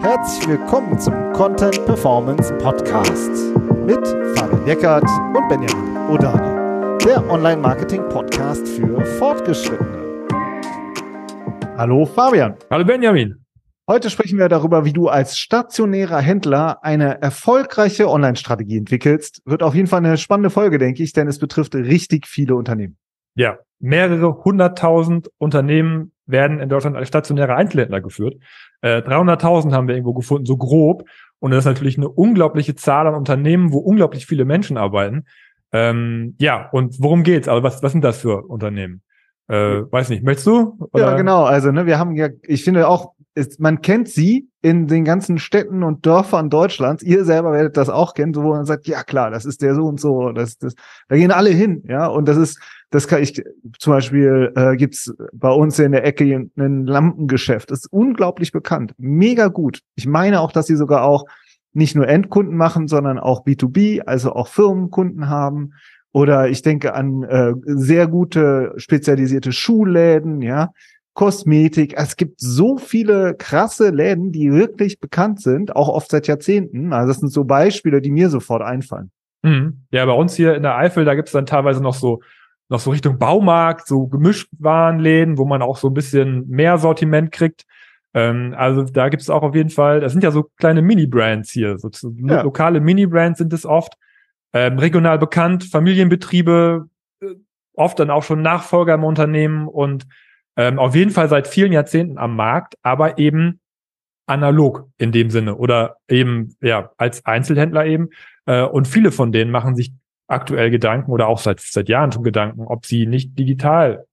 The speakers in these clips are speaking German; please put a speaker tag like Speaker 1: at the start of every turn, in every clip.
Speaker 1: Herzlich willkommen zum Content Performance Podcast mit Fabian Eckert und Benjamin Odani, der Online-Marketing-Podcast für Fortgeschrittene. Hallo Fabian.
Speaker 2: Hallo Benjamin.
Speaker 1: Heute sprechen wir darüber, wie du als stationärer Händler eine erfolgreiche Online-Strategie entwickelst. Wird auf jeden Fall eine spannende Folge, denke ich, denn es betrifft richtig viele Unternehmen.
Speaker 2: Ja, mehrere hunderttausend Unternehmen werden in Deutschland als stationäre Einzelhändler geführt. Äh, 300.000 haben wir irgendwo gefunden, so grob. Und das ist natürlich eine unglaubliche Zahl an Unternehmen, wo unglaublich viele Menschen arbeiten. Ähm, ja, und worum geht's? Also was, was sind das für Unternehmen? Äh, weiß nicht, möchtest du?
Speaker 1: Oder? Ja, genau. Also, ne, wir haben ja, ich finde auch, ist, man kennt sie in den ganzen Städten und Dörfern Deutschlands. Ihr selber werdet das auch kennen, wo man sagt, ja klar, das ist der so und so, das, das, da gehen alle hin, ja. Und das ist, das kann ich, zum Beispiel äh, gibt's bei uns in der Ecke ein Lampengeschäft, das ist unglaublich bekannt, mega gut. Ich meine auch, dass sie sogar auch nicht nur Endkunden machen, sondern auch B2B, also auch Firmenkunden haben. Oder ich denke an äh, sehr gute spezialisierte Schuhläden, ja. Kosmetik. Es gibt so viele krasse Läden, die wirklich bekannt sind, auch oft seit Jahrzehnten. Also das sind so Beispiele, die mir sofort einfallen.
Speaker 2: Mhm. Ja, bei uns hier in der Eifel, da gibt's dann teilweise noch so noch so Richtung Baumarkt, so Gemischtwarenläden, wo man auch so ein bisschen mehr Sortiment kriegt. Ähm, also da gibt's auch auf jeden Fall, das sind ja so kleine Mini-Brands hier, so, so ja. lokale Mini-Brands sind es oft, ähm, regional bekannt, Familienbetriebe, äh, oft dann auch schon Nachfolger im Unternehmen und ähm, auf jeden Fall seit vielen Jahrzehnten am Markt, aber eben analog in dem Sinne oder eben ja als Einzelhändler eben. Äh, und viele von denen machen sich aktuell Gedanken oder auch seit seit Jahren schon Gedanken, ob sie nicht digital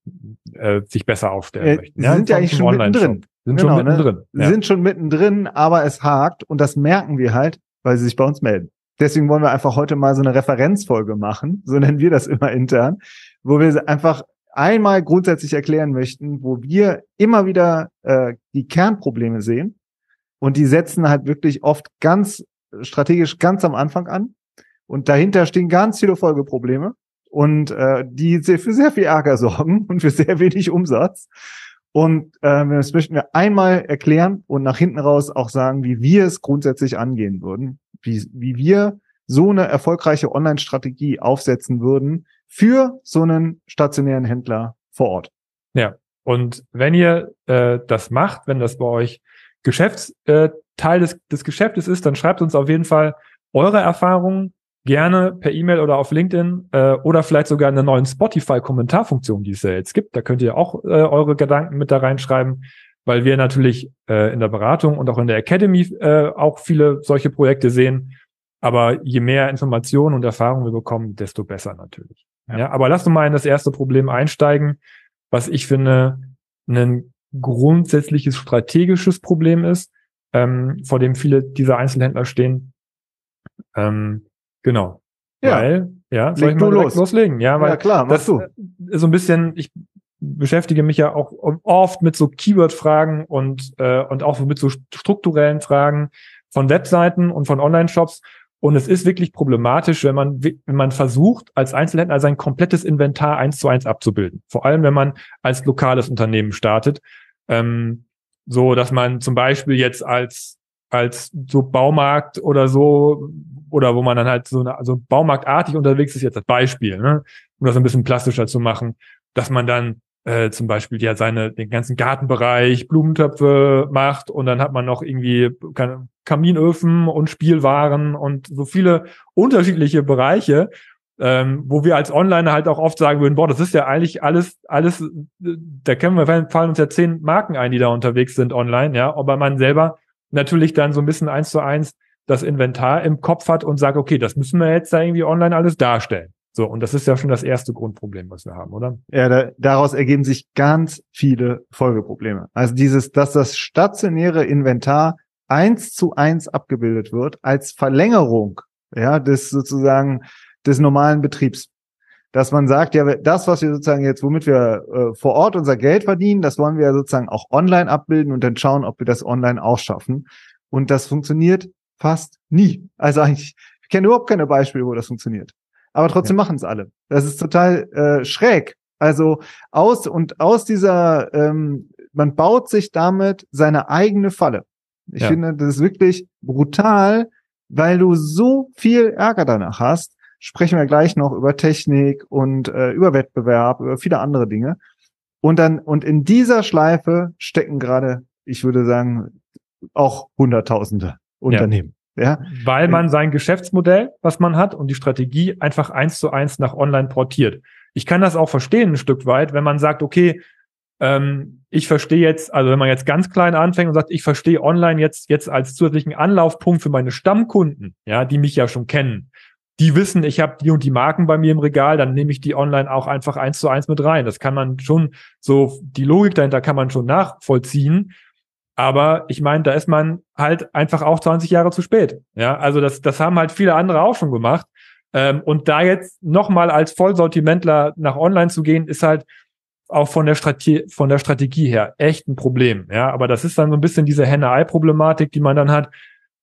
Speaker 2: äh, sich besser aufstellen
Speaker 1: äh, möchten. Sie ja, sind ja eigentlich schon mittendrin.
Speaker 2: Sind genau, schon mittendrin.
Speaker 1: Ne? Ja. Sind schon mittendrin, aber es hakt und das merken wir halt, weil sie sich bei uns melden. Deswegen wollen wir einfach heute mal so eine Referenzfolge machen, so nennen wir das immer intern, wo wir einfach einmal grundsätzlich erklären möchten, wo wir immer wieder äh, die Kernprobleme sehen. Und die setzen halt wirklich oft ganz strategisch ganz am Anfang an. Und dahinter stehen ganz viele Folgeprobleme und äh, die für sehr viel Ärger sorgen und für sehr wenig Umsatz. Und äh, das möchten wir einmal erklären und nach hinten raus auch sagen, wie wir es grundsätzlich angehen würden, wie, wie wir so eine erfolgreiche Online-Strategie aufsetzen würden, für so einen stationären Händler vor Ort.
Speaker 2: Ja, und wenn ihr äh, das macht, wenn das bei euch Geschäftsteil äh, des, des Geschäftes ist, dann schreibt uns auf jeden Fall eure Erfahrungen gerne per E-Mail oder auf LinkedIn äh, oder vielleicht sogar in der neuen Spotify-Kommentarfunktion, die es ja jetzt gibt. Da könnt ihr auch äh, eure Gedanken mit da reinschreiben, weil wir natürlich äh, in der Beratung und auch in der Academy äh, auch viele solche Projekte sehen. Aber je mehr Informationen und Erfahrungen wir bekommen, desto besser natürlich. Ja. ja, aber lass uns mal in das erste Problem einsteigen, was ich finde ein grundsätzliches strategisches Problem ist, ähm, vor dem viele dieser Einzelhändler stehen. Ähm, genau.
Speaker 1: Ja.
Speaker 2: Weil, ja, soll Leg ich mal los. loslegen? Ja, weil
Speaker 1: ja, klar,
Speaker 2: das du. so ein bisschen, ich beschäftige mich ja auch oft mit so Keyword-Fragen und, äh, und auch mit so strukturellen Fragen von Webseiten und von Online-Shops. Und es ist wirklich problematisch, wenn man, wenn man versucht, als Einzelhändler sein komplettes Inventar eins zu eins abzubilden. Vor allem, wenn man als lokales Unternehmen startet. Ähm, so, dass man zum Beispiel jetzt als, als so Baumarkt oder so, oder wo man dann halt so, eine, so baumarktartig unterwegs ist, jetzt als Beispiel, ne, um das ein bisschen plastischer zu machen, dass man dann äh, zum Beispiel ja seine den ganzen Gartenbereich, Blumentöpfe macht und dann hat man noch irgendwie Kaminöfen und Spielwaren und so viele unterschiedliche Bereiche, ähm, wo wir als Onliner halt auch oft sagen würden, boah, das ist ja eigentlich alles, alles, da kennen wir, fallen uns ja zehn Marken ein, die da unterwegs sind online, ja, aber man selber natürlich dann so ein bisschen eins zu eins das Inventar im Kopf hat und sagt, okay, das müssen wir jetzt da irgendwie online alles darstellen. So, und das ist ja schon das erste Grundproblem, was wir haben, oder?
Speaker 1: Ja, da, daraus ergeben sich ganz viele Folgeprobleme. Also dieses, dass das stationäre Inventar eins zu eins abgebildet wird als Verlängerung, ja, des sozusagen des normalen Betriebs. Dass man sagt, ja, das, was wir sozusagen jetzt, womit wir äh, vor Ort unser Geld verdienen, das wollen wir sozusagen auch online abbilden und dann schauen, ob wir das online auch schaffen. Und das funktioniert fast nie. Also eigentlich, ich kenne überhaupt keine Beispiele, wo das funktioniert aber trotzdem ja. machen es alle. Das ist total äh, schräg. Also aus und aus dieser, ähm, man baut sich damit seine eigene Falle. Ich
Speaker 2: Ja.
Speaker 1: finde, das ist wirklich brutal, weil du so viel Ärger danach hast. Sprechen wir gleich noch über Technik und äh, über Wettbewerb, über viele andere Dinge. Und dann, und in dieser Schleife stecken gerade, ich würde sagen, auch Hunderttausende Unternehmen. Ja.
Speaker 2: weil man sein Geschäftsmodell, was man hat und die Strategie einfach eins zu eins nach online portiert. Ich kann das auch verstehen ein Stück weit, wenn man sagt, okay, ähm, ich verstehe jetzt, also wenn man jetzt ganz klein anfängt und sagt, ich verstehe online jetzt jetzt als zusätzlichen Anlaufpunkt für meine Stammkunden, ja, die mich ja schon kennen, die wissen, ich habe die und die Marken bei mir im Regal, dann nehme ich die online auch einfach eins zu eins mit rein. Das kann man schon so die Logik dahinter kann man schon nachvollziehen. Aber ich meine, da ist man halt einfach auch 20 Jahre zu spät. Ja, also das, das haben halt viele andere auch schon gemacht. Ähm, und da jetzt nochmal als Vollsortimentler nach online zu gehen, ist halt auch von der Strategie, von der Strategie her echt ein Problem. Ja, aber das ist dann so ein bisschen diese Henne-Ei-Problematik, die man dann hat.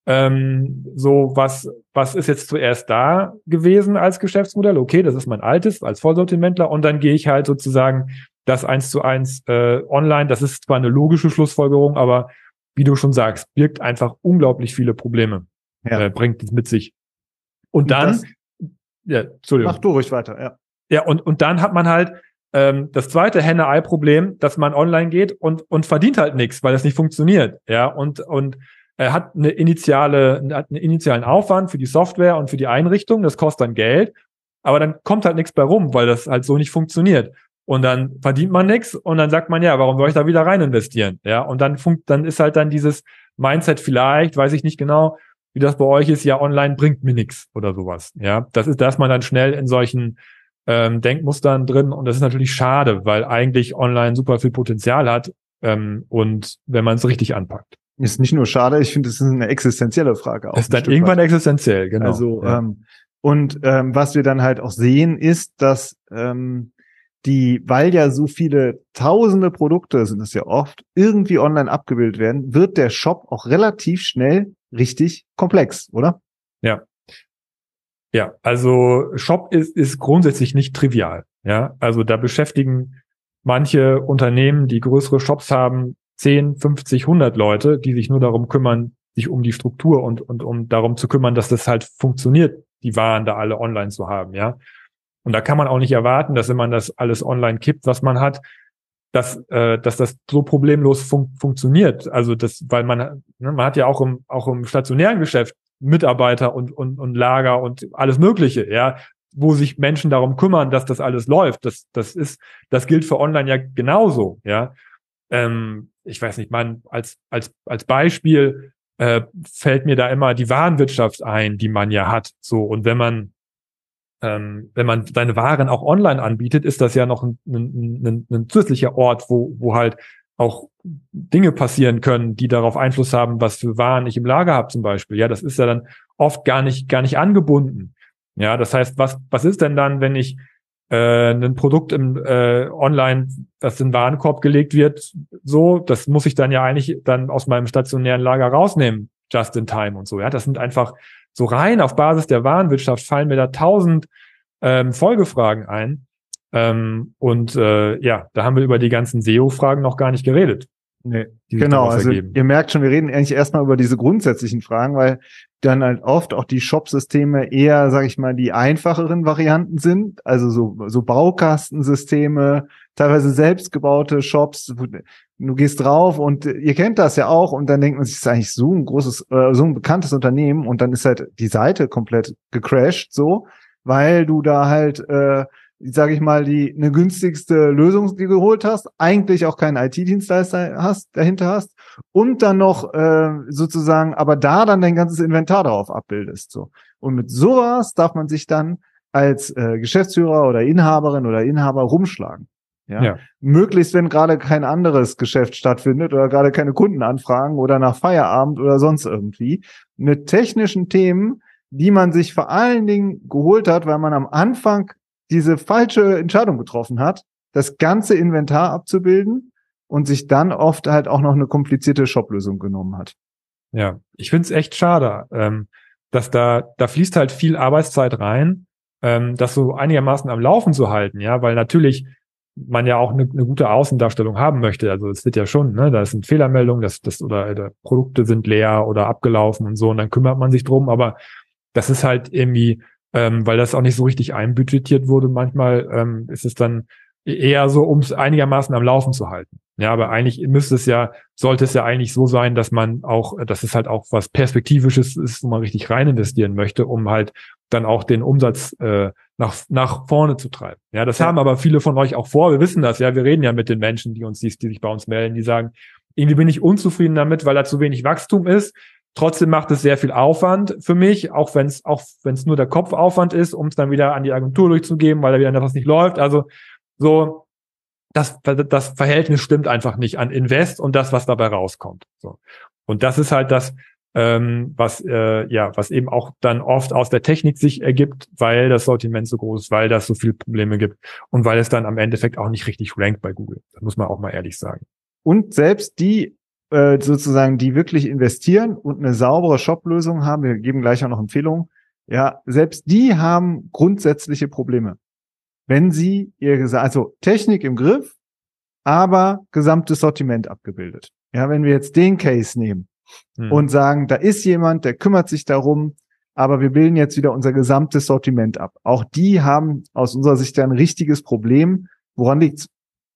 Speaker 2: Ähm, so, was, was ist jetzt zuerst da gewesen als Geschäftsmodell? Okay, das ist mein altes als Vollsortimentler und dann gehe ich halt sozusagen das eins zu eins äh, online. Das ist zwar eine logische Schlussfolgerung, aber wie du schon sagst, birgt einfach unglaublich viele Probleme.
Speaker 1: Ja.
Speaker 2: Äh, bringt es mit sich. Und dann,
Speaker 1: das,
Speaker 2: ja, Entschuldigung.
Speaker 1: mach du ruhig weiter, ja.
Speaker 2: Ja, und, und dann hat man halt ähm, das zweite Henne-Ei-Problem, dass man online geht und, und verdient halt nichts, weil das nicht funktioniert. Ja, und, und er hat eine initiale, hat einen initialen Aufwand für die Software und für die Einrichtung, das kostet dann Geld, aber dann kommt halt nichts bei rum, weil das halt so nicht funktioniert. Und dann verdient man nichts und dann sagt man, ja, warum soll ich da wieder rein investieren? Ja, und dann funkt, dann ist halt dann dieses Mindset vielleicht, weiß ich nicht genau, wie das bei euch ist, ja, online bringt mir nichts oder sowas. Ja, das ist, da ist man dann schnell in solchen ähm, Denkmustern drin und das ist natürlich schade, weil eigentlich online super viel Potenzial hat ähm, und wenn man es richtig anpackt.
Speaker 1: Ist nicht nur schade, ich finde, es ist eine existenzielle Frage. Auch
Speaker 2: ist dann irgendwann
Speaker 1: weit.
Speaker 2: existenziell, genau.
Speaker 1: Also,
Speaker 2: ja.
Speaker 1: ähm, und ähm, was wir dann halt auch sehen, ist, dass ähm, die, weil ja so viele tausende Produkte sind es ja oft, irgendwie online abgebildet werden, wird der Shop auch relativ schnell richtig komplex, oder?
Speaker 2: Ja, also Shop ist, ist grundsätzlich nicht trivial. Ja, also da beschäftigen manche Unternehmen, die größere Shops haben, 10, 50, 100 Leute, die sich nur darum kümmern, sich um die Struktur und, und um darum zu kümmern, dass das halt funktioniert, die Waren da alle online zu haben. Ja, und da kann man auch nicht erwarten, dass wenn man das alles online kippt, was man hat, dass, äh, dass das so problemlos fun funktioniert. Also das, weil man, ne, man hat ja auch im, auch im stationären Geschäft Mitarbeiter und, und, und Lager und alles Mögliche, ja, wo sich Menschen darum kümmern, dass das alles läuft. Das, das ist, das gilt für online ja genauso, ja. Ähm, ich weiß nicht, man, als, als, als Beispiel äh, fällt mir da immer die Warenwirtschaft ein, die man ja hat. So, und wenn man, ähm, wenn man seine Waren auch online anbietet, ist das ja noch ein, ein, ein, ein zusätzlicher Ort, wo, wo halt auch Dinge passieren können, die darauf Einfluss haben, was für Waren ich im Lager habe zum Beispiel. Ja, das ist ja dann oft gar nicht, gar nicht angebunden. Ja, das heißt, was, was ist denn dann, wenn ich äh, ein Produkt im äh, online, das in den Warenkorb gelegt wird, so, das muss ich dann ja eigentlich dann aus meinem stationären Lager rausnehmen, just in time und so. Ja, das sind einfach so rein auf Basis der Warenwirtschaft fallen mir da tausend ähm, Folgefragen ein. Ähm, und äh, ja, da haben wir über die ganzen SEO-Fragen noch gar nicht geredet.
Speaker 1: Nee. Genau, also
Speaker 2: ergeben.
Speaker 1: ihr merkt schon, wir reden eigentlich erstmal über diese grundsätzlichen Fragen, weil dann halt oft auch die Shop-Systeme eher, sag ich mal, die einfacheren Varianten sind, also so, so Baukastensysteme, teilweise selbstgebaute Shops. Du gehst drauf und ihr kennt das ja auch und dann denkt man sich, ist eigentlich so ein großes, äh, so ein bekanntes Unternehmen und dann ist halt die Seite komplett gecrashed so, weil du da halt äh, sage ich mal, die eine günstigste Lösung die geholt hast, eigentlich auch keinen IT-Dienstleister hast, dahinter hast und dann noch äh, sozusagen, aber da dann dein ganzes Inventar drauf abbildest. So. Und mit sowas darf man sich dann als äh, Geschäftsführer oder Inhaberin oder Inhaber rumschlagen. Ja?
Speaker 2: Ja.
Speaker 1: Möglichst, wenn gerade kein anderes Geschäft stattfindet oder gerade keine Kundenanfragen oder nach Feierabend oder sonst irgendwie. Mit technischen Themen, die man sich vor allen Dingen geholt hat, weil man am Anfang diese falsche Entscheidung getroffen hat, das ganze Inventar abzubilden und sich dann oft halt auch noch eine komplizierte Shop-Lösung genommen hat.
Speaker 2: Ja, ich find's echt schade, ähm, dass da, da fließt halt viel Arbeitszeit rein, ähm, das so einigermaßen am Laufen zu halten, ja, weil natürlich man ja auch eine, eine gute Außendarstellung haben möchte. Also es wird ja schon, ne, da sind Fehlermeldungen, das, das oder, oder Produkte sind leer oder abgelaufen und so, und dann kümmert man sich drum, aber das ist halt irgendwie, ähm, weil das auch nicht so richtig einbudgetiert wurde, manchmal ähm, ist es dann eher so, um es einigermaßen am Laufen zu halten. Ja, aber eigentlich müsste es ja, sollte es ja eigentlich so sein, dass man auch, dass es halt auch was Perspektivisches ist, wo man richtig rein investieren möchte, um halt dann auch den Umsatz äh, nach, nach vorne zu treiben. Ja, das ja. haben aber viele von euch auch vor. Wir wissen das, ja. Wir reden ja mit den Menschen, die uns, die, die sich bei uns melden, die sagen, irgendwie bin ich unzufrieden damit, weil da zu wenig Wachstum ist. Trotzdem macht es sehr viel Aufwand für mich, auch wenn es auch wenn es nur der Kopfaufwand ist, um es dann wieder an die Agentur durchzugeben, weil da wieder etwas nicht läuft. Also so das das Verhältnis stimmt einfach nicht an Invest und das, was dabei rauskommt. So und das ist halt das, ähm, was äh, ja, was eben auch dann oft aus der Technik sich ergibt, weil das Sortiment so groß ist, weil das so viele Probleme gibt und weil es dann am Endeffekt auch nicht richtig rankt bei Google. Das muss man auch mal ehrlich sagen.
Speaker 1: Und selbst die äh, sozusagen, die wirklich investieren und eine saubere Shop-Lösung haben, wir geben gleich auch noch Empfehlungen, ja, selbst die haben grundsätzliche Probleme. Wenn sie ihr also Technik im Griff, aber gesamtes Sortiment abgebildet. Ja, wenn wir jetzt den Case nehmen, hm. und sagen, da ist jemand, der kümmert sich darum, aber wir bilden jetzt wieder unser gesamtes Sortiment ab. Auch die haben aus unserer Sicht ein richtiges Problem. Woran liegt's?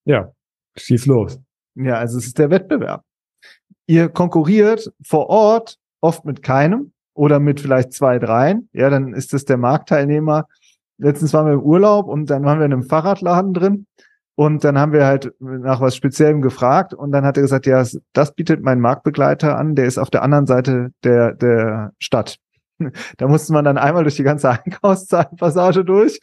Speaker 2: Ja, schieß los.
Speaker 1: Ja, also es ist der Wettbewerb. Ihr konkurriert vor Ort oft mit keinem oder mit vielleicht zwei, dreien. Ja, dann ist das der Marktteilnehmer. Letztens waren wir im Urlaub und dann waren wir in einem Fahrradladen drin und dann haben wir halt nach was Speziellem gefragt und dann hat er gesagt, ja, das bietet mein Marktbegleiter an, der ist auf der anderen Seite der, der Stadt. Da musste man dann einmal durch die ganze Einkaufspassage durch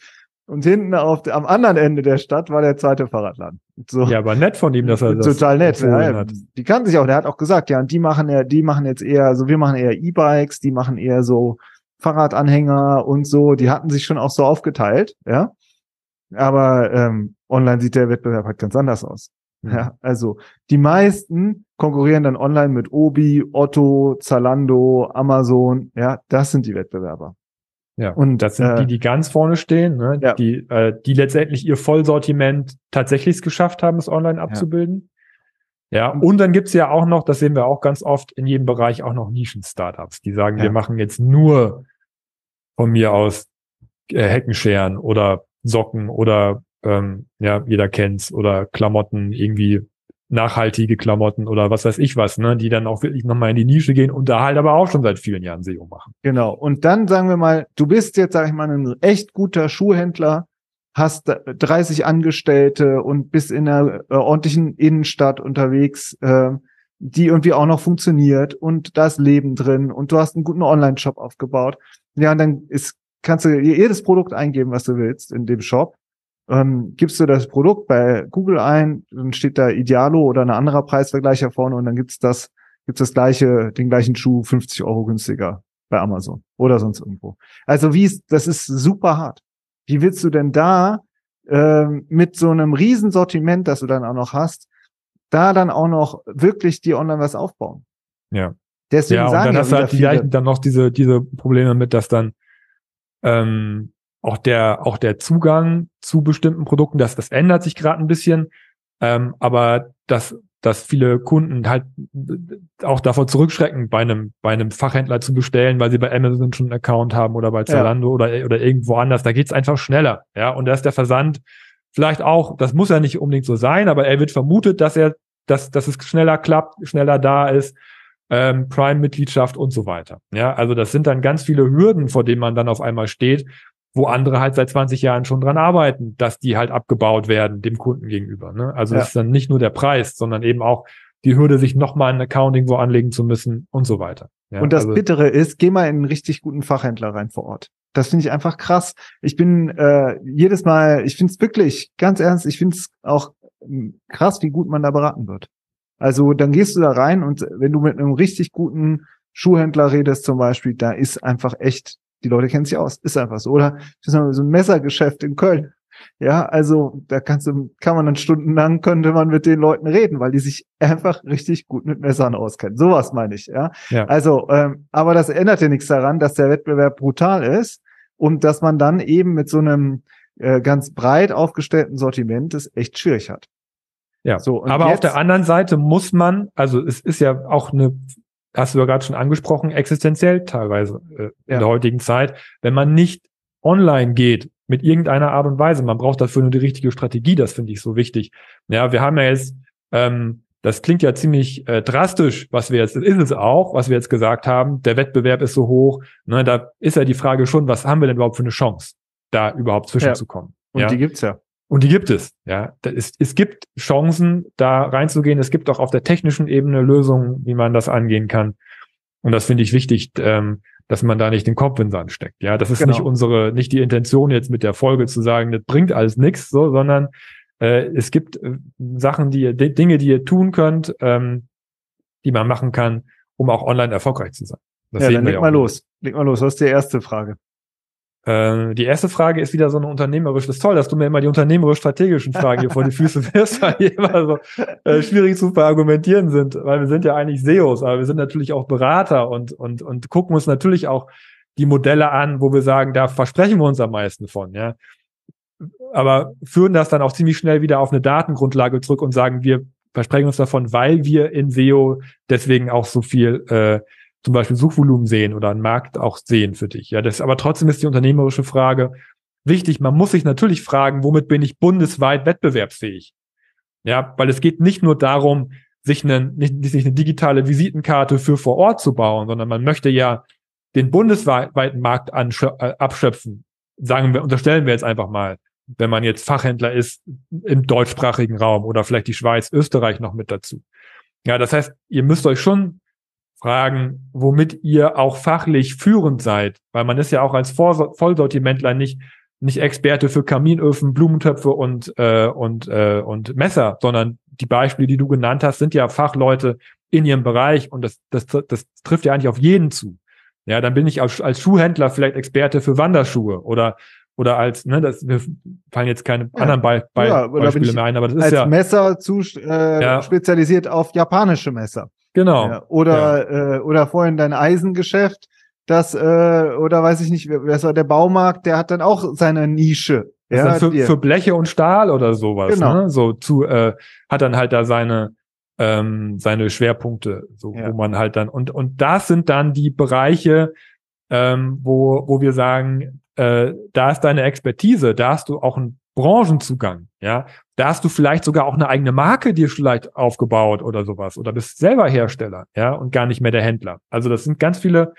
Speaker 1: und hinten auf am anderen Ende der Stadt war der zweite Fahrradladen.
Speaker 2: So. Ja, aber nett von ihm, dass er das
Speaker 1: total nett. Ja. Die kannten sich auch. Der hat auch gesagt, ja, und die machen ja, die machen jetzt eher, so wir machen eher E-Bikes, die machen eher so Fahrradanhänger und so. Die hatten sich schon auch so aufgeteilt, ja. Aber ähm, online sieht der Wettbewerb halt ganz anders aus. Mhm. Ja, also die meisten konkurrieren dann online mit Obi, Otto, Zalando, Amazon. Ja, das sind die Wettbewerber.
Speaker 2: Ja, und das sind äh, die, die ganz vorne stehen, ne? ja. die, äh, die letztendlich ihr Vollsortiment tatsächlich geschafft haben, es online abzubilden. Ja, ja. und dann gibt's ja auch noch, das sehen wir auch ganz oft in jedem Bereich, auch noch Nischen-Startups, die sagen, ja. wir machen jetzt nur von mir aus äh, Heckenscheren oder Socken oder ähm, ja, jeder kennt's oder Klamotten irgendwie nachhaltige Klamotten oder was weiß ich was, ne, die dann auch wirklich nochmal in die Nische gehen und da halt aber auch schon seit vielen Jahren SEO machen.
Speaker 1: Genau. Und dann sagen wir mal, du bist jetzt, sag ich mal, ein echt guter Schuhhändler, hast 30 Angestellte und bist in einer äh, ordentlichen Innenstadt unterwegs, äh, die irgendwie auch noch funktioniert und da ist Leben drin und du hast einen guten Online-Shop aufgebaut. Ja, und dann ist, kannst du jedes Produkt eingeben, was du willst in dem Shop ähm, gibst du das Produkt bei Google ein, dann steht da Idealo oder ein anderer Preisvergleicher vorne und dann gibt's das, gibt's das gleiche, den gleichen Schuh 50 Euro günstiger bei Amazon oder sonst irgendwo. Also wie ist, das ist super hart. Wie willst du denn da ähm, mit so einem Riesensortiment, das du dann auch noch hast, da dann auch noch wirklich die online was aufbauen?
Speaker 2: Ja. Deswegen ja, sagen und dann ja hast du halt die dann noch diese, diese Probleme mit, dass dann ähm, auch der, auch der Zugang zu bestimmten Produkten, das, das ändert sich gerade ein bisschen, ähm, aber dass, dass viele Kunden halt auch davor zurückschrecken, bei einem, bei einem Fachhändler zu bestellen, weil sie bei Amazon schon einen Account haben oder bei Zalando ja. oder, oder irgendwo anders. Da geht's einfach schneller. Ja, und da ist der Versand vielleicht auch, das muss ja nicht unbedingt so sein, aber er wird vermutet, dass er, dass, dass es schneller klappt, schneller da ist, ähm, Prime-Mitgliedschaft und so weiter. Ja, also das sind dann ganz viele Hürden, vor denen man dann auf einmal steht wo andere halt seit 20 Jahren schon dran arbeiten, dass die halt abgebaut werden dem Kunden gegenüber. Ne? Also ja. ist dann nicht nur der Preis, sondern eben auch die Hürde, sich nochmal ein Accounting wo anlegen zu müssen und so weiter.
Speaker 1: Ja, und das also, Bittere ist, geh mal in einen richtig guten Fachhändler rein vor Ort. Das finde ich einfach krass. Ich bin äh, jedes Mal, ich finde es wirklich, ganz ernst, ich finde es auch hm, krass, wie gut man da beraten wird. Also dann gehst du da rein und wenn du mit einem richtig guten Schuhhändler redest zum Beispiel, da ist einfach echt die Leute kennen sich aus, ist einfach so. Oder so ein Messergeschäft in Köln. Ja, also da kannst du, kann man dann stundenlang könnte man mit den Leuten reden, weil die sich einfach richtig gut mit Messern auskennen. Sowas meine ich, ja. ja. Also, ähm, aber das ändert ja nichts daran, dass der Wettbewerb brutal ist und dass man dann eben mit so einem äh, ganz breit aufgestellten Sortiment es echt schwierig hat.
Speaker 2: Ja, so, aber jetzt, auf der anderen Seite muss man, also es ist ja auch eine, hast du ja gerade schon angesprochen, existenziell teilweise äh, in ja. der heutigen Zeit, wenn man nicht online geht mit irgendeiner Art und Weise, man braucht dafür nur die richtige Strategie, das finde ich so wichtig. Ja, wir haben ja jetzt, ähm, das klingt ja ziemlich äh, drastisch, was wir jetzt, ist es auch, was wir jetzt gesagt haben, der Wettbewerb ist so hoch, ne, da ist ja die Frage schon, was haben wir denn überhaupt für eine Chance, da überhaupt zwischenzukommen. Ja.
Speaker 1: Und
Speaker 2: ja?
Speaker 1: die gibt's ja.
Speaker 2: Und die gibt es, ja. Es, es gibt Chancen, da reinzugehen. Es gibt auch auf der technischen Ebene Lösungen, wie man das angehen kann. Und das finde ich wichtig, ähm, dass man da nicht den Kopf in den Sand steckt. Ja, das ist genau. nicht unsere, nicht die Intention jetzt mit der Folge zu sagen, das bringt alles nichts, so, sondern äh, es gibt äh, Sachen, die ihr, Dinge, die ihr tun könnt, ähm, die man machen kann, um auch online erfolgreich zu sein.
Speaker 1: Das ja, dann leg mal los. Leg mal los. Was ist die erste Frage?
Speaker 2: Äh, die erste Frage ist wieder so eine unternehmerische. Ist toll, dass du mir immer die unternehmerisch-strategischen Fragen hier vor die Füße wirst, weil die immer so äh, schwierig zu verargumentieren sind, weil wir sind ja eigentlich SEOs, aber wir sind natürlich auch Berater und, und, und gucken uns natürlich auch die Modelle an, wo wir sagen, da versprechen wir uns am meisten von, ja. Aber führen das dann auch ziemlich schnell wieder auf eine Datengrundlage zurück und sagen, wir versprechen uns davon, weil wir in SEO deswegen auch so viel äh, zum Beispiel Suchvolumen sehen oder einen Markt auch sehen für dich. Ja, das, aber trotzdem ist die unternehmerische Frage wichtig. Man muss sich natürlich fragen, womit bin ich bundesweit wettbewerbsfähig? Ja, weil es geht nicht nur darum, sich eine, nicht, sich eine digitale Visitenkarte für vor Ort zu bauen, sondern man möchte ja den bundesweiten Markt äh, abschöpfen. Sagen wir, unterstellen wir jetzt einfach mal, wenn man jetzt Fachhändler ist im deutschsprachigen Raum oder vielleicht die Schweiz, Österreich noch mit dazu. Ja, das heißt, ihr müsst euch schon fragen, womit ihr auch fachlich führend seid, weil man ist ja auch als Vollsortimentler nicht nicht Experte für Kaminöfen, Blumentöpfe und äh, und äh, und Messer, sondern die Beispiele, die du genannt hast, sind ja Fachleute in ihrem Bereich und das das das trifft ja eigentlich auf jeden zu. Ja, dann bin ich als, als Schuhhändler vielleicht Experte für Wanderschuhe oder oder als, ne, das, wir fallen jetzt keine ja. anderen Be Be ja, Beispiele mehr ein, aber das ist
Speaker 1: als
Speaker 2: ja.
Speaker 1: Messer zu, äh, ja. spezialisiert auf japanische Messer.
Speaker 2: Genau. Ja,
Speaker 1: oder, ja. Äh, oder vorhin dein Eisengeschäft, das, äh, oder weiß ich nicht, wer war der Baumarkt, der hat dann auch seine Nische.
Speaker 2: Ja, für, für Bleche und Stahl oder sowas. Genau. Ne? So zu, äh, hat dann halt da seine, ähm, seine Schwerpunkte, so, ja. wo man halt dann, und, und das sind dann die Bereiche, ähm, wo, wo wir sagen, äh, da ist deine Expertise, da hast du auch einen Branchenzugang, ja. Da hast du vielleicht sogar auch eine eigene Marke dir vielleicht aufgebaut oder sowas oder bist selber Hersteller, ja, und gar nicht mehr der Händler. Also das sind ganz viele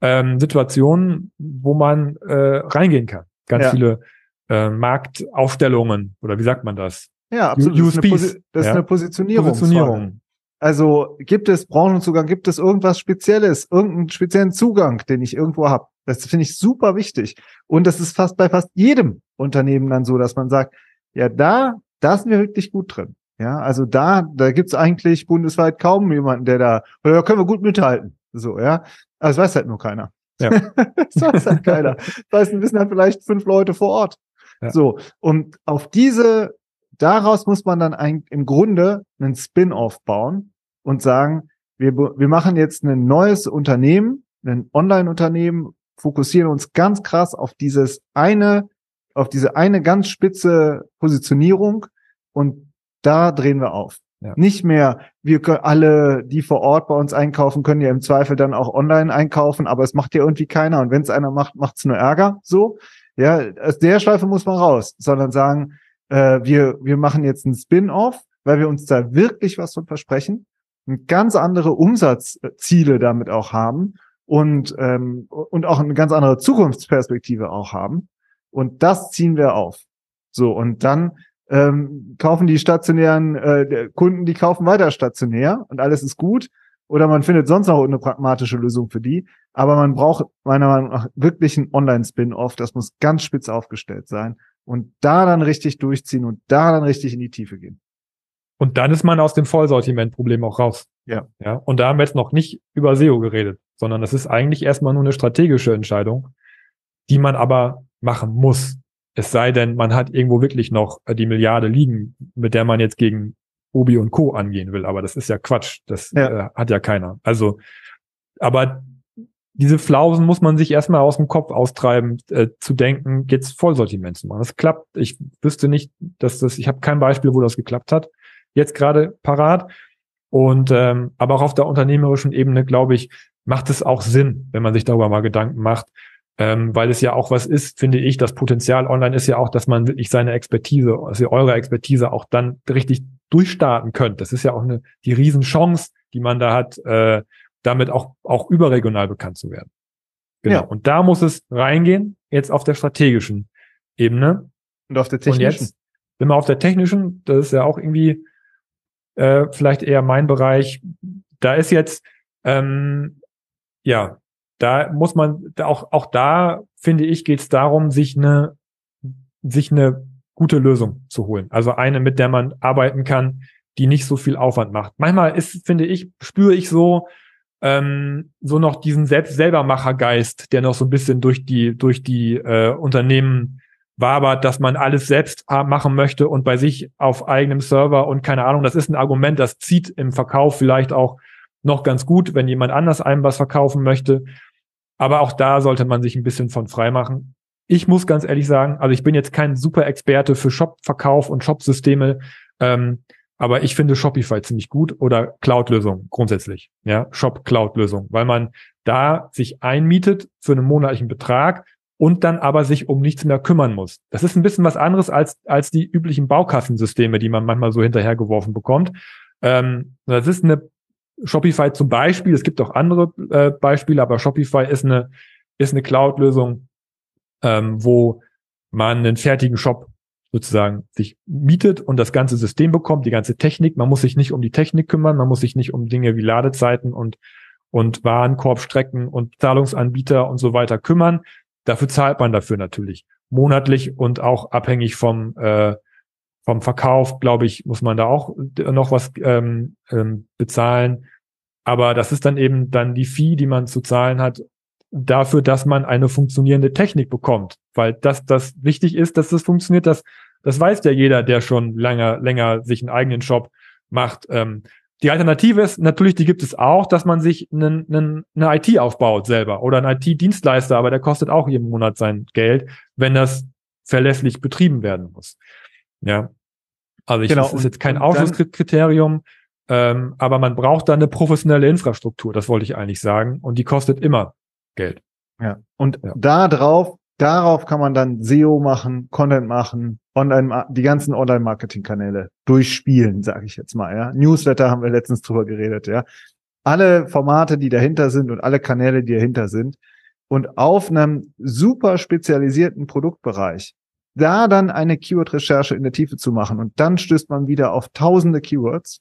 Speaker 2: ähm, Situationen, wo man äh, reingehen kann. Ganz ja. viele äh, Marktaufstellungen oder wie sagt man das?
Speaker 1: Ja, absolut. USPs, das ist eine, das ja? ist eine Positionierung. Positionierung. Also gibt es Branchenzugang, gibt es irgendwas Spezielles, irgendeinen speziellen Zugang, den ich irgendwo habe? Das finde ich super wichtig. Und das ist fast bei fast jedem Unternehmen dann so, dass man sagt, ja, da, da sind wir wirklich gut drin. Ja, also da, da gibt's eigentlich bundesweit kaum jemanden, der da, oder da können wir gut mithalten. So, ja. Aber das weiß halt nur keiner. Ja. das weiß halt keiner. Das heißt, wissen halt vielleicht fünf Leute vor Ort. Ja. So. Und auf diese, daraus muss man dann ein, im Grunde einen Spin-off bauen und sagen, wir, wir machen jetzt ein neues Unternehmen, ein Online-Unternehmen, fokussieren uns ganz krass auf dieses eine, auf diese eine ganz spitze Positionierung und da drehen wir auf. Ja. Nicht mehr, wir können alle, die vor Ort bei uns einkaufen, können ja im Zweifel dann auch online einkaufen, aber es macht ja irgendwie keiner. Und wenn es einer macht, macht es nur Ärger. So, ja, aus der Schleife muss man raus, sondern sagen, äh, wir wir machen jetzt einen Spin-off, weil wir uns da wirklich was von versprechen, ganz andere Umsatzziele damit auch haben und, ähm, und auch eine ganz andere Zukunftsperspektive auch haben. Und das ziehen wir auf. So, und dann ähm, kaufen die stationären äh, Kunden, die kaufen weiter stationär und alles ist gut. Oder man findet sonst noch eine pragmatische Lösung für die. Aber man braucht meiner Meinung nach wirklich einen Online-Spin-Off. Das muss ganz spitz aufgestellt sein. Und da dann richtig durchziehen und da dann richtig in die Tiefe gehen.
Speaker 2: Und dann ist man aus dem Vollsortimentproblem auch raus.
Speaker 1: Ja.
Speaker 2: Ja. Und da haben wir jetzt noch nicht über SEO geredet sondern das ist eigentlich erstmal nur eine strategische Entscheidung, die man aber machen muss. Es sei denn, man hat irgendwo wirklich noch äh, die Milliarde liegen, mit der man jetzt gegen Obi und Co. angehen will. Aber das ist ja Quatsch. Das ja. Äh, hat ja keiner. Also, aber diese Flausen muss man sich erstmal aus dem Kopf austreiben, äh, zu denken, jetzt Vollsortiment zu machen. Das klappt. Ich wüsste nicht, dass das, ich habe kein Beispiel, wo das geklappt hat. Jetzt gerade parat. Und ähm, aber auch auf der unternehmerischen Ebene, glaube ich, macht es auch Sinn, wenn man sich darüber mal Gedanken macht, ähm, weil es ja auch was ist, finde ich, das Potenzial online ist ja auch, dass man wirklich seine Expertise, also eure Expertise auch dann richtig durchstarten könnt. Das ist ja auch eine die Riesenchance, die man da hat, äh, damit auch auch überregional bekannt zu werden. Genau. Ja. Und da muss es reingehen, jetzt auf der strategischen Ebene.
Speaker 1: Und auf der technischen. Und jetzt,
Speaker 2: wenn man auf der technischen, das ist ja auch irgendwie äh, vielleicht eher mein Bereich. Da ist jetzt, ähm, ja, da muss man, auch, auch da, finde ich, geht es darum, sich eine, sich eine gute Lösung zu holen. Also eine, mit der man arbeiten kann, die nicht so viel Aufwand macht. Manchmal ist, finde ich, spüre ich so, ähm, so noch diesen Selbst selbermachergeist, der noch so ein bisschen durch die, durch die äh, Unternehmen wabert, dass man alles selbst machen möchte und bei sich auf eigenem Server und keine Ahnung, das ist ein Argument, das zieht im Verkauf vielleicht auch noch ganz gut, wenn jemand anders einem was verkaufen möchte. Aber auch da sollte man sich ein bisschen von frei machen. Ich muss ganz ehrlich sagen, also ich bin jetzt kein super Experte für Shop-Verkauf und Shop-Systeme, ähm, aber ich finde Shopify ziemlich gut oder Cloud-Lösung grundsätzlich. Ja, Shop-Cloud-Lösung, weil man da sich einmietet für einen monatlichen Betrag und dann aber sich um nichts mehr kümmern muss. Das ist ein bisschen was anderes als, als die üblichen Baukassensysteme, die man manchmal so hinterhergeworfen bekommt. Ähm, das ist eine Shopify zum Beispiel, es gibt auch andere äh, Beispiele, aber Shopify ist eine, ist eine Cloud-Lösung, ähm, wo man einen fertigen Shop sozusagen sich mietet und das ganze System bekommt, die ganze Technik. Man muss sich nicht um die Technik kümmern, man muss sich nicht um Dinge wie Ladezeiten und, und Warenkorbstrecken und Zahlungsanbieter und so weiter kümmern, Dafür zahlt man dafür natürlich monatlich und auch abhängig vom äh, vom Verkauf, glaube ich, muss man da auch noch was ähm, ähm, bezahlen. Aber das ist dann eben dann die Fee, die man zu zahlen hat, dafür, dass man eine funktionierende Technik bekommt. Weil das, das wichtig ist, dass das funktioniert, das, das weiß ja jeder, der schon länger, länger sich einen eigenen Shop macht. Ähm, die Alternative ist natürlich, die gibt es auch, dass man sich einen, einen, eine IT aufbaut selber oder einen IT-Dienstleister, aber der kostet auch jeden Monat sein Geld, wenn das verlässlich betrieben werden muss. Ja. Also ich, genau. das ist jetzt kein Ausschlusskriterium, ähm, aber man braucht da eine professionelle Infrastruktur, das wollte ich eigentlich sagen. Und die kostet immer Geld.
Speaker 1: Ja. Und ja. da drauf, darauf kann man dann SEO machen, Content machen, Online, die ganzen Online-Marketing-Kanäle durchspielen, sage ich jetzt mal. Ja, Newsletter haben wir letztens drüber geredet. Ja, alle Formate, die dahinter sind und alle Kanäle, die dahinter sind und auf einem super spezialisierten Produktbereich da dann eine Keyword-Recherche in der Tiefe zu machen und dann stößt man wieder auf tausende Keywords,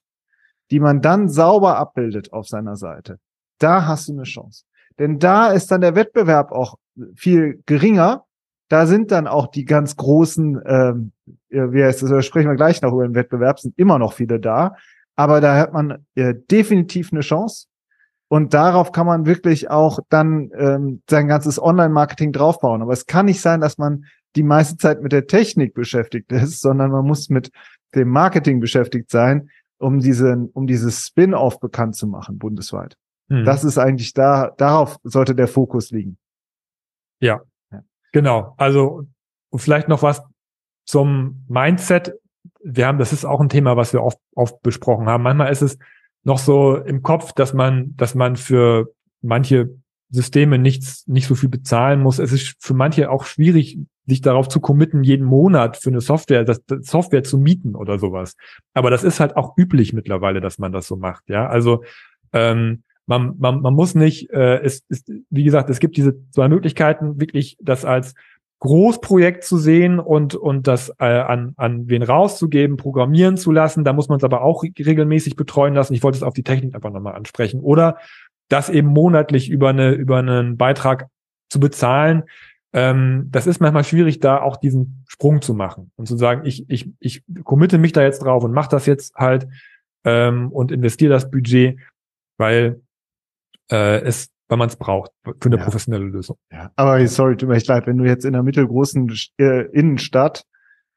Speaker 1: die man dann sauber abbildet auf seiner Seite. Da hast du eine Chance. Denn da ist dann der Wettbewerb auch viel geringer, da sind dann auch die ganz großen, ähm, wie heißt das, da sprechen wir gleich noch über den Wettbewerb, sind immer noch viele da. Aber da hat man äh, definitiv eine Chance. Und darauf kann man wirklich auch dann ähm, sein ganzes Online-Marketing draufbauen. Aber es kann nicht sein, dass man die meiste Zeit mit der Technik beschäftigt ist, sondern man muss mit dem Marketing beschäftigt sein, um diesen, um dieses Spin-off bekannt zu machen bundesweit. Hm. Das ist eigentlich da, darauf sollte der Fokus liegen.
Speaker 2: Ja, Genau. Also vielleicht noch was zum Mindset. Wir haben, das ist auch ein Thema, was wir oft, oft besprochen haben. Manchmal ist es noch so im Kopf, dass man, dass man für manche Systeme nichts, nicht so viel bezahlen muss. Es ist für manche auch schwierig, sich darauf zu committen, jeden Monat für eine Software, das, das Software zu mieten oder sowas. Aber das ist halt auch üblich mittlerweile, dass man das so macht. Ja, also ähm, man, man, man muss nicht, äh, es ist, wie gesagt, es gibt diese zwei Möglichkeiten, wirklich das als Großprojekt zu sehen und, und das äh, an, an wen rauszugeben, programmieren zu lassen. Da muss man es aber auch regelmäßig betreuen lassen. Ich wollte es auf die Technik einfach nochmal ansprechen. Oder das eben monatlich über, eine, über einen Beitrag zu bezahlen. Ähm, das ist manchmal schwierig, da auch diesen Sprung zu machen und zu sagen, ich, ich, ich committe mich da jetzt drauf und mache das jetzt halt ähm, und investiere das Budget, weil äh, es, weil man es braucht für eine ja. professionelle Lösung.
Speaker 1: Ja, aber sorry, tut mir echt leid, wenn du jetzt in einer mittelgroßen äh, Innenstadt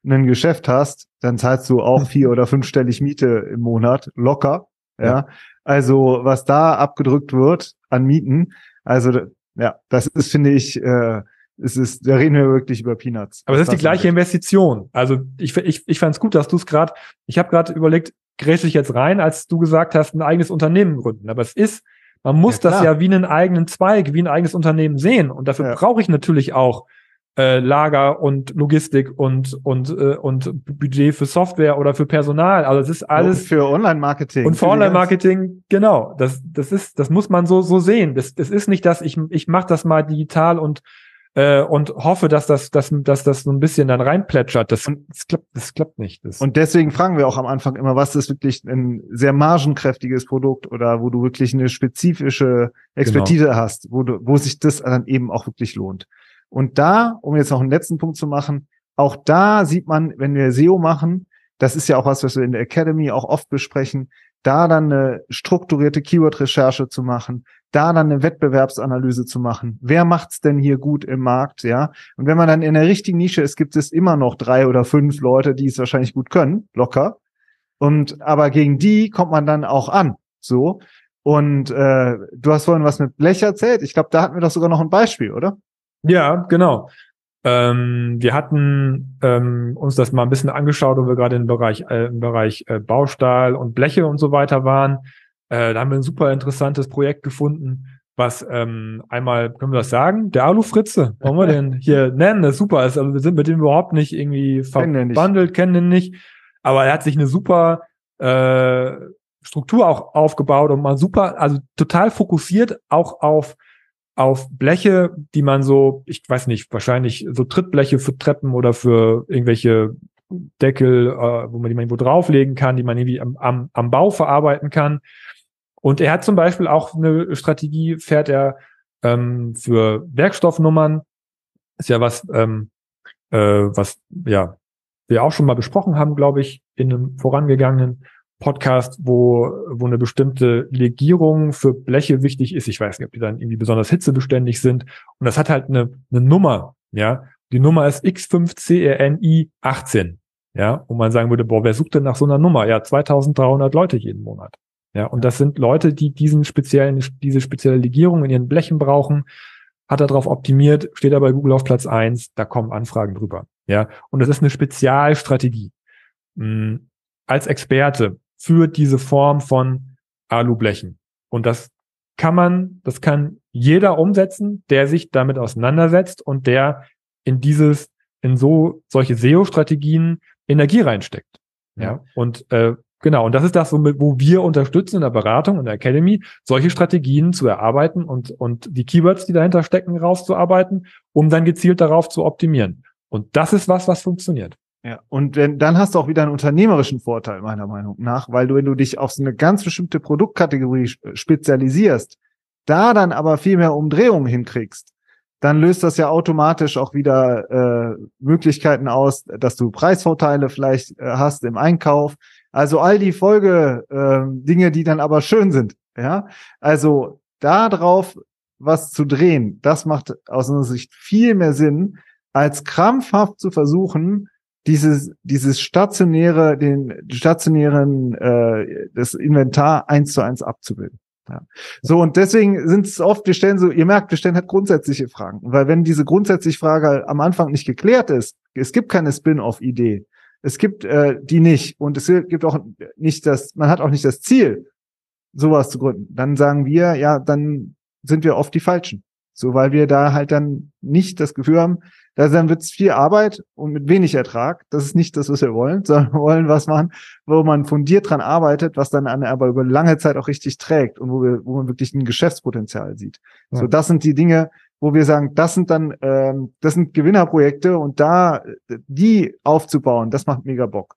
Speaker 1: ein Geschäft hast, dann zahlst du auch vier oder fünfstellig Miete im Monat locker. Ja. ja. Also was da abgedrückt wird an Mieten, also Ja, das ist, finde ich, äh, es ist, da reden wir wirklich über Peanuts.
Speaker 2: Aber es ist die gleiche Investition. Also ich, ich, ich fand es gut, dass du es gerade, ich habe gerade überlegt, grätsche ich jetzt rein, als du gesagt hast, ein eigenes Unternehmen gründen. Aber es ist, man muss ja, das ja wie einen eigenen Zweig, wie ein eigenes Unternehmen sehen. Und dafür ja. brauche ich natürlich auch äh, Lager und Logistik und und äh, und Budget für Software oder für Personal. Also es ist alles
Speaker 1: und für Online-Marketing
Speaker 2: und für Online-Marketing genau. Das das ist das muss man so so sehen. Das das ist nicht, dass ich ich mache das mal digital und äh, und hoffe, dass das, dass, dass das so ein bisschen dann reinplätschert. Das, das, klappt, das klappt nicht. Das
Speaker 1: und deswegen fragen wir auch am Anfang immer, was ist wirklich ein sehr margenkräftiges Produkt oder wo du wirklich eine spezifische Expertise genau. hast, wo du, wo sich das dann eben auch wirklich lohnt. Und da, um jetzt noch einen letzten Punkt zu machen, auch da sieht man, wenn wir SEO machen, das ist ja auch was, was wir in der Academy auch oft besprechen, da dann eine strukturierte Keyword-Recherche zu machen, da dann eine Wettbewerbsanalyse zu machen. Wer macht's denn hier gut im Markt, ja? Und wenn man dann in der richtigen Nische ist, gibt es immer noch drei oder fünf Leute, die es wahrscheinlich gut können, locker. Und aber gegen die kommt man dann auch an, so. Und äh, du hast vorhin was mit Blech erzählt. Ich glaube, da hatten wir doch sogar noch ein Beispiel, oder?
Speaker 2: Ja, genau. Ähm, wir hatten ähm, uns das mal ein bisschen angeschaut, wo wir gerade im Bereich, äh, im Bereich äh, Baustahl und Bleche und so weiter waren. Äh, da haben wir ein super interessantes Projekt gefunden, was ähm, einmal, können wir das sagen, der Alufritze, wollen wir den hier nennen, das ist super ist. Also wir sind mit dem überhaupt nicht irgendwie verbandelt, kennen den nicht. Aber er hat sich eine super äh, Struktur auch aufgebaut und mal super, also total fokussiert auch auf auf Bleche, die man so, ich weiß nicht, wahrscheinlich so Trittbleche für Treppen oder für irgendwelche Deckel, äh, wo man die man irgendwo drauflegen kann, die man irgendwie am, am, am Bau verarbeiten kann. Und er hat zum Beispiel auch eine Strategie, fährt er ähm, für Werkstoffnummern, ist ja was, ähm, äh, was ja wir auch schon mal besprochen haben, glaube ich, in einem vorangegangenen Podcast, wo, wo eine bestimmte Legierung für Bleche wichtig ist. Ich weiß nicht, ob die dann irgendwie besonders hitzebeständig sind. Und das hat halt eine, eine Nummer, ja. Die Nummer ist X5CRNI 18. Ja, und man sagen würde, boah, wer sucht denn nach so einer Nummer? Ja, 2300 Leute jeden Monat. Ja, und das sind Leute, die diesen speziellen, diese spezielle Legierung in ihren Blechen brauchen, hat er darauf optimiert, steht er bei Google auf Platz eins, da kommen Anfragen drüber. Ja, und das ist eine Spezialstrategie. Hm, als Experte für diese Form von Alublechen. Und das kann man, das kann jeder umsetzen, der sich damit auseinandersetzt und der in dieses, in so solche SEO-Strategien Energie reinsteckt. Ja. Und äh, genau, und das ist das, wo wir unterstützen in der Beratung, in der Academy, solche Strategien zu erarbeiten und, und die Keywords, die dahinter stecken, rauszuarbeiten, um dann gezielt darauf zu optimieren. Und das ist was, was funktioniert.
Speaker 1: Ja, und wenn, dann hast du auch wieder einen unternehmerischen Vorteil, meiner Meinung nach, weil du, wenn du dich auf so eine ganz bestimmte Produktkategorie spezialisierst, da dann aber viel mehr Umdrehungen hinkriegst, dann löst das ja automatisch auch wieder äh, Möglichkeiten aus, dass du Preisvorteile vielleicht äh, hast im Einkauf. Also all die Folge äh, Dinge, die dann aber schön sind. Ja, also da drauf was zu drehen, das macht aus unserer Sicht viel mehr Sinn, als krampfhaft zu versuchen, dieses, dieses stationäre, den stationären, äh, das Inventar eins zu eins abzubilden. Ja. So, und deswegen sind es oft, wir stellen so, ihr merkt, wir stellen halt grundsätzliche Fragen. Weil wenn diese grundsätzliche Frage am Anfang nicht geklärt ist, es gibt keine Spin-off-Idee, es gibt äh, die nicht und es gibt auch nicht das, man hat auch nicht das Ziel, sowas zu gründen, dann sagen wir, ja, dann sind wir oft die Falschen. So, weil wir da halt dann nicht das Gefühl haben, also dann wird es viel Arbeit und mit wenig Ertrag. Das ist nicht das, was wir wollen, sondern wir wollen was machen, wo man fundiert dran arbeitet, was dann aber über lange Zeit auch richtig trägt und wo, wir, wo man wirklich ein Geschäftspotenzial sieht. Ja. So, das sind die Dinge, wo wir sagen, das sind dann, ähm, das sind Gewinnerprojekte und da die aufzubauen, das macht mega Bock.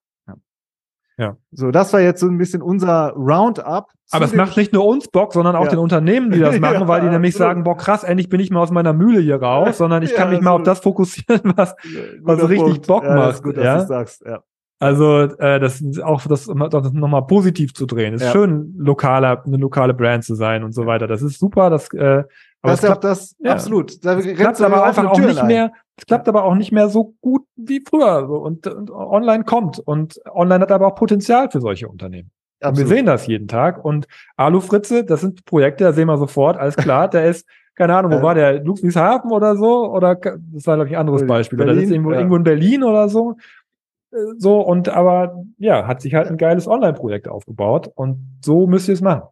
Speaker 1: Ja. So, das war jetzt so ein bisschen unser Roundup.
Speaker 2: Aber es macht nicht nur uns Bock, sondern auch ja. den Unternehmen, die das machen, ja, weil die nämlich sagen, boah, krass, endlich bin ich mal aus meiner Mühle hier raus, sondern ich kann mich mal auf das fokussieren, was, was so richtig Punkt. Bock macht. Gut, ja? dass du sagst, ja. Also äh, das ist auch das, das nochmal positiv zu drehen. Es ist schön, lokaler, eine lokale Brand zu sein und so weiter. Das ist super. Das, äh,
Speaker 1: aber das, klappt, das ja. absolut.
Speaker 2: Da klappt aber einfach auch nicht mehr. Es klappt aber auch nicht mehr so gut wie früher. Und, und online kommt. Und online hat aber auch Potenzial für solche Unternehmen. wir sehen das jeden Tag. Und Alu Fritze, das sind Projekte, da sehen wir sofort, alles klar, der ist keine Ahnung, wo
Speaker 1: Äh,
Speaker 2: war der? Ludwigshafen oder so? Oder das war, glaube ich, ein anderes
Speaker 1: Berlin,
Speaker 2: Beispiel. Oder das ist irgendwo,
Speaker 1: ja.
Speaker 2: irgendwo in Berlin oder so. Äh, So, und aber ja, hat sich halt ein geiles Online-Projekt aufgebaut und so müsst ihr es machen.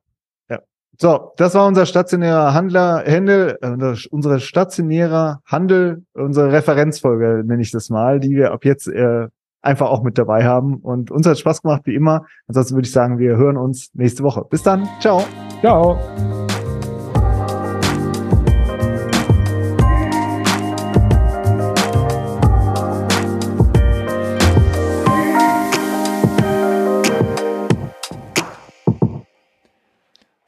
Speaker 1: So, das war unser stationärer Handler, Händel, äh, unser- stationärer Handel, unsere Referenzfolge nenne ich das mal, die wir ab jetzt äh, einfach auch mit dabei haben. Und uns hat Spaß gemacht, wie immer. Ansonsten würde ich sagen, wir hören uns nächste Woche. Bis dann. Ciao.
Speaker 2: Ciao.